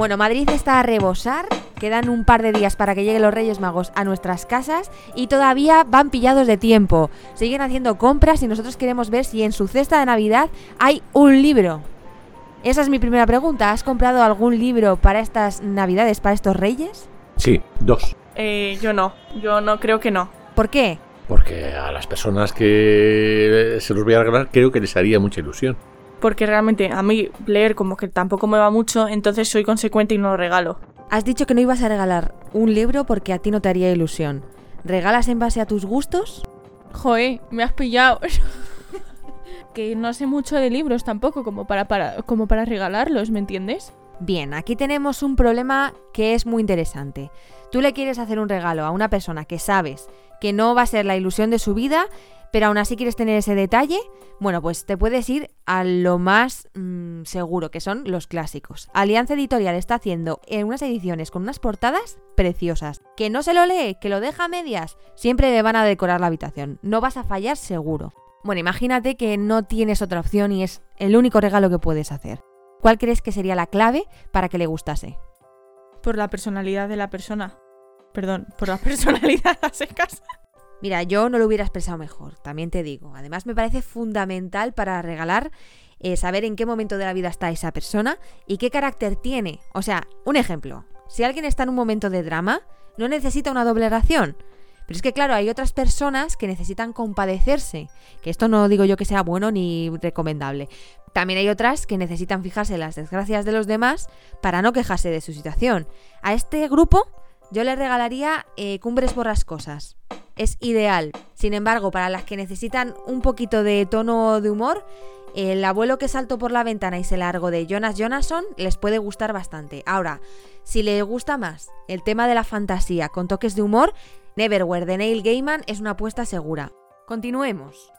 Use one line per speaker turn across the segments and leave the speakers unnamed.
Bueno, Madrid está a rebosar. Quedan un par de días para que lleguen los Reyes Magos a nuestras casas y todavía van pillados de tiempo. Siguen haciendo compras y nosotros queremos ver si en su cesta de Navidad hay un libro. Esa es mi primera pregunta. ¿Has comprado algún libro para estas Navidades, para estos Reyes?
Sí, dos.
Eh, yo no, yo no creo que no.
¿Por qué?
Porque a las personas que se los voy a regalar creo que les haría mucha ilusión.
Porque realmente a mí leer como que tampoco me va mucho, entonces soy consecuente y no lo regalo.
Has dicho que no ibas a regalar un libro porque a ti no te haría ilusión. ¿Regalas en base a tus gustos?
Joe, me has pillado. que no sé mucho de libros tampoco como para, para, como para regalarlos, ¿me entiendes?
Bien, aquí tenemos un problema que es muy interesante. Tú le quieres hacer un regalo a una persona que sabes que no va a ser la ilusión de su vida, pero aún así quieres tener ese detalle, bueno, pues te puedes ir a lo más mm, seguro, que son los clásicos. Alianza Editorial está haciendo en unas ediciones con unas portadas preciosas. Que no se lo lee, que lo deja a medias, siempre le van a decorar la habitación. No vas a fallar seguro. Bueno, imagínate que no tienes otra opción y es el único regalo que puedes hacer. ¿Cuál crees que sería la clave para que le gustase?
Por la personalidad de la persona. Perdón, por la personalidad a secas.
Mira, yo no lo hubiera expresado mejor, también te digo. Además, me parece fundamental para regalar eh, saber en qué momento de la vida está esa persona y qué carácter tiene. O sea, un ejemplo. Si alguien está en un momento de drama, no necesita una doble ración. Pero es que, claro, hay otras personas que necesitan compadecerse. Que esto no digo yo que sea bueno ni recomendable. También hay otras que necesitan fijarse en las desgracias de los demás para no quejarse de su situación. A este grupo yo le regalaría eh, Cumbres Borrascosas. Es ideal. Sin embargo, para las que necesitan un poquito de tono de humor, el abuelo que saltó por la ventana y se largó de Jonas Jonasson les puede gustar bastante. Ahora, si les gusta más el tema de la fantasía con toques de humor, Neverwhere de Neil Gaiman es una apuesta segura. Continuemos.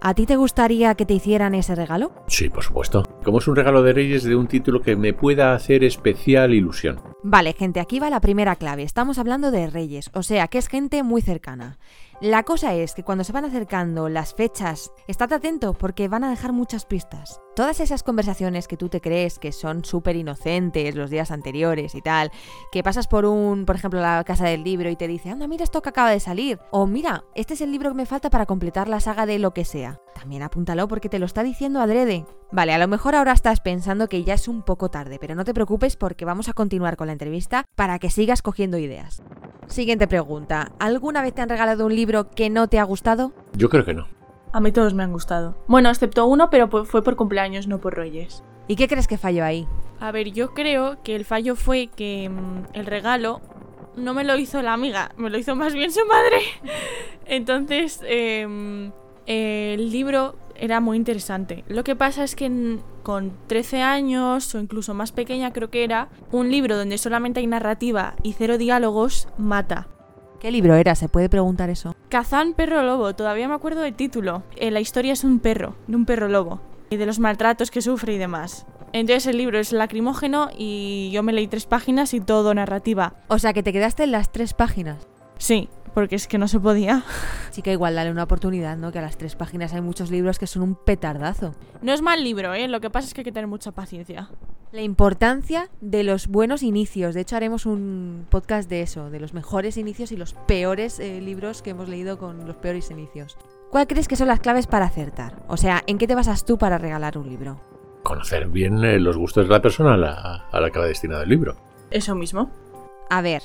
¿A ti te gustaría que te hicieran ese regalo?
Sí, por supuesto. Como es un regalo de Reyes de un título que me pueda hacer especial ilusión.
Vale, gente, aquí va la primera clave. Estamos hablando de Reyes, o sea, que es gente muy cercana. La cosa es que cuando se van acercando las fechas, estate atento porque van a dejar muchas pistas. Todas esas conversaciones que tú te crees que son súper inocentes los días anteriores y tal, que pasas por un, por ejemplo, la casa del libro y te dice, anda, mira esto que acaba de salir, o mira, este es el libro que me falta para completar la saga de lo que sea. También apúntalo porque te lo está diciendo adrede. Vale, a lo mejor ahora estás pensando que ya es un poco tarde, pero no te preocupes porque vamos a continuar con la entrevista para que sigas cogiendo ideas. Siguiente pregunta. ¿Alguna vez te han regalado un libro que no te ha gustado?
Yo creo que no.
A mí todos me han gustado. Bueno, excepto uno, pero fue por cumpleaños, no por Reyes.
¿Y qué crees que falló ahí?
A ver, yo creo que el fallo fue que mm, el regalo no me lo hizo la amiga, me lo hizo más bien su madre. Entonces, em, el libro era muy interesante. Lo que pasa es que con 13 años o incluso más pequeña creo que era, un libro donde solamente hay narrativa y cero diálogos mata.
¿Qué libro era? ¿Se puede preguntar eso?
Kazán Perro Lobo, todavía me acuerdo del título. Eh, la historia es un perro, de un perro lobo, y de los maltratos que sufre y demás. Entonces el libro es lacrimógeno y yo me leí tres páginas y todo narrativa.
O sea que te quedaste en las tres páginas.
Sí, porque es que no se podía.
Sí que igual dale una oportunidad, ¿no? Que a las tres páginas hay muchos libros que son un petardazo.
No es mal libro, ¿eh? Lo que pasa es que hay que tener mucha paciencia.
La importancia de los buenos inicios. De hecho, haremos un podcast de eso, de los mejores inicios y los peores eh, libros que hemos leído con los peores inicios. ¿Cuál crees que son las claves para acertar? O sea, ¿en qué te basas tú para regalar un libro?
Conocer bien eh, los gustos de la persona a la, a la que va destinado el libro.
Eso mismo.
A ver,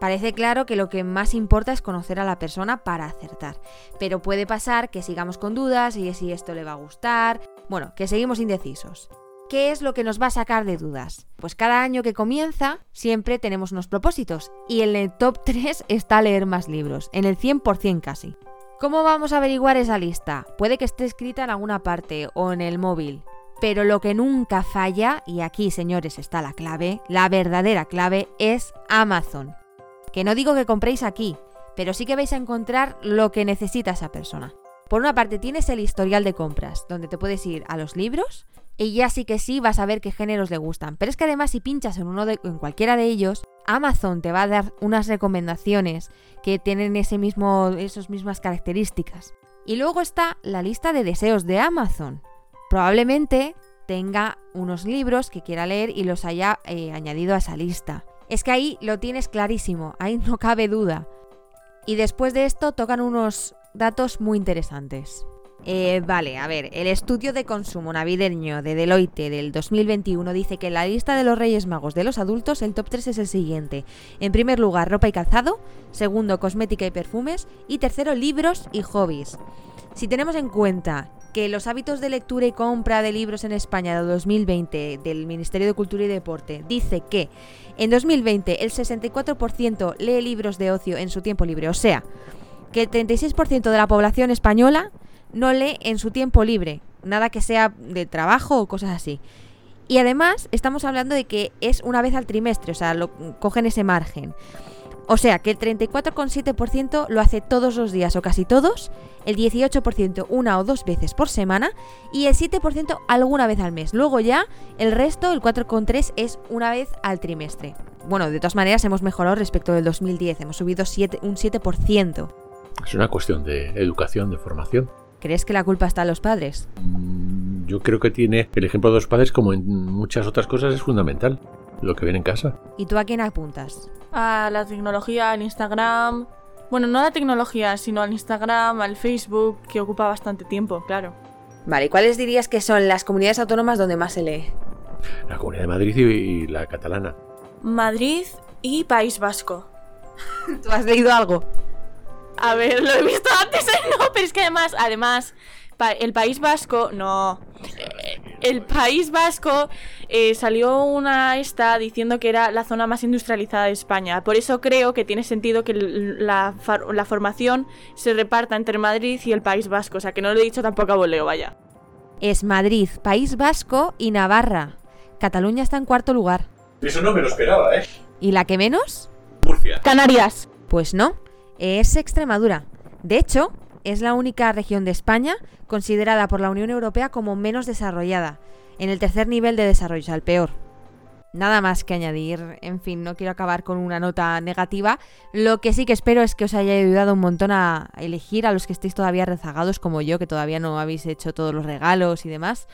Parece claro que lo que más importa es conocer a la persona para acertar, pero puede pasar que sigamos con dudas y si esto le va a gustar, bueno, que seguimos indecisos. ¿Qué es lo que nos va a sacar de dudas? Pues cada año que comienza siempre tenemos unos propósitos y en el top 3 está leer más libros, en el 100% casi. ¿Cómo vamos a averiguar esa lista? Puede que esté escrita en alguna parte o en el móvil, pero lo que nunca falla, y aquí señores está la clave, la verdadera clave es Amazon. Que no digo que compréis aquí, pero sí que vais a encontrar lo que necesita esa persona. Por una parte tienes el historial de compras, donde te puedes ir a los libros y ya sí que sí vas a ver qué géneros le gustan. Pero es que además si pinchas en uno de, en cualquiera de ellos, Amazon te va a dar unas recomendaciones que tienen ese mismo, esas mismas características. Y luego está la lista de deseos de Amazon. Probablemente tenga unos libros que quiera leer y los haya eh, añadido a esa lista. Es que ahí lo tienes clarísimo, ahí no cabe duda. Y después de esto tocan unos datos muy interesantes. Eh, vale, a ver, el estudio de consumo navideño de Deloitte del 2021 dice que en la lista de los Reyes Magos de los adultos el top 3 es el siguiente. En primer lugar, ropa y calzado, segundo, cosmética y perfumes y tercero, libros y hobbies. Si tenemos en cuenta que los hábitos de lectura y compra de libros en España de 2020 del Ministerio de Cultura y Deporte dice que en 2020 el 64% lee libros de ocio en su tiempo libre, o sea, que el 36% de la población española no lee en su tiempo libre, nada que sea de trabajo o cosas así. Y además estamos hablando de que es una vez al trimestre, o sea, lo, cogen ese margen. O sea, que el 34,7% lo hace todos los días o casi todos, el 18% una o dos veces por semana y el 7% alguna vez al mes. Luego ya el resto, el 4,3%, es una vez al trimestre. Bueno, de todas maneras hemos mejorado respecto del 2010, hemos subido un 7%.
Es una cuestión de educación, de formación.
¿Crees que la culpa está en los padres?
Mm, yo creo que tiene el ejemplo de los padres, como en muchas otras cosas, es fundamental. Lo que ven en casa.
¿Y tú a quién apuntas?
A la tecnología, al Instagram. Bueno, no a la tecnología, sino al Instagram, al Facebook, que ocupa bastante tiempo, claro.
Vale, ¿y cuáles dirías que son las comunidades autónomas donde más se lee?
La Comunidad de Madrid y la catalana.
Madrid y País Vasco.
¿Tú has leído algo?
A ver, lo he visto antes, no, pero es que además, además, el País Vasco, no. El País Vasco eh, salió una esta diciendo que era la zona más industrializada de España. Por eso creo que tiene sentido que la, la formación se reparta entre Madrid y el País Vasco. O sea, que no lo he dicho tampoco a voleo, vaya.
Es Madrid, País Vasco y Navarra. Cataluña está en cuarto lugar.
Eso no me lo esperaba, ¿eh?
¿Y la que menos?
Murcia.
Canarias.
Pues no es Extremadura. De hecho, es la única región de España considerada por la Unión Europea como menos desarrollada, en el tercer nivel de desarrollo, o sea, el peor. Nada más que añadir, en fin, no quiero acabar con una nota negativa. Lo que sí que espero es que os haya ayudado un montón a elegir a los que estéis todavía rezagados como yo, que todavía no habéis hecho todos los regalos y demás,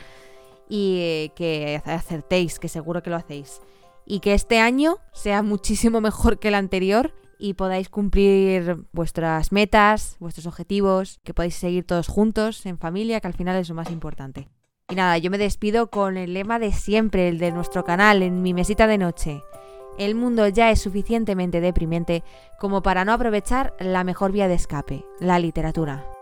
y que acertéis, que seguro que lo hacéis. Y que este año sea muchísimo mejor que el anterior y podáis cumplir vuestras metas, vuestros objetivos, que podáis seguir todos juntos, en familia, que al final es lo más importante. Y nada, yo me despido con el lema de siempre, el de nuestro canal, en mi mesita de noche. El mundo ya es suficientemente deprimente como para no aprovechar la mejor vía de escape, la literatura.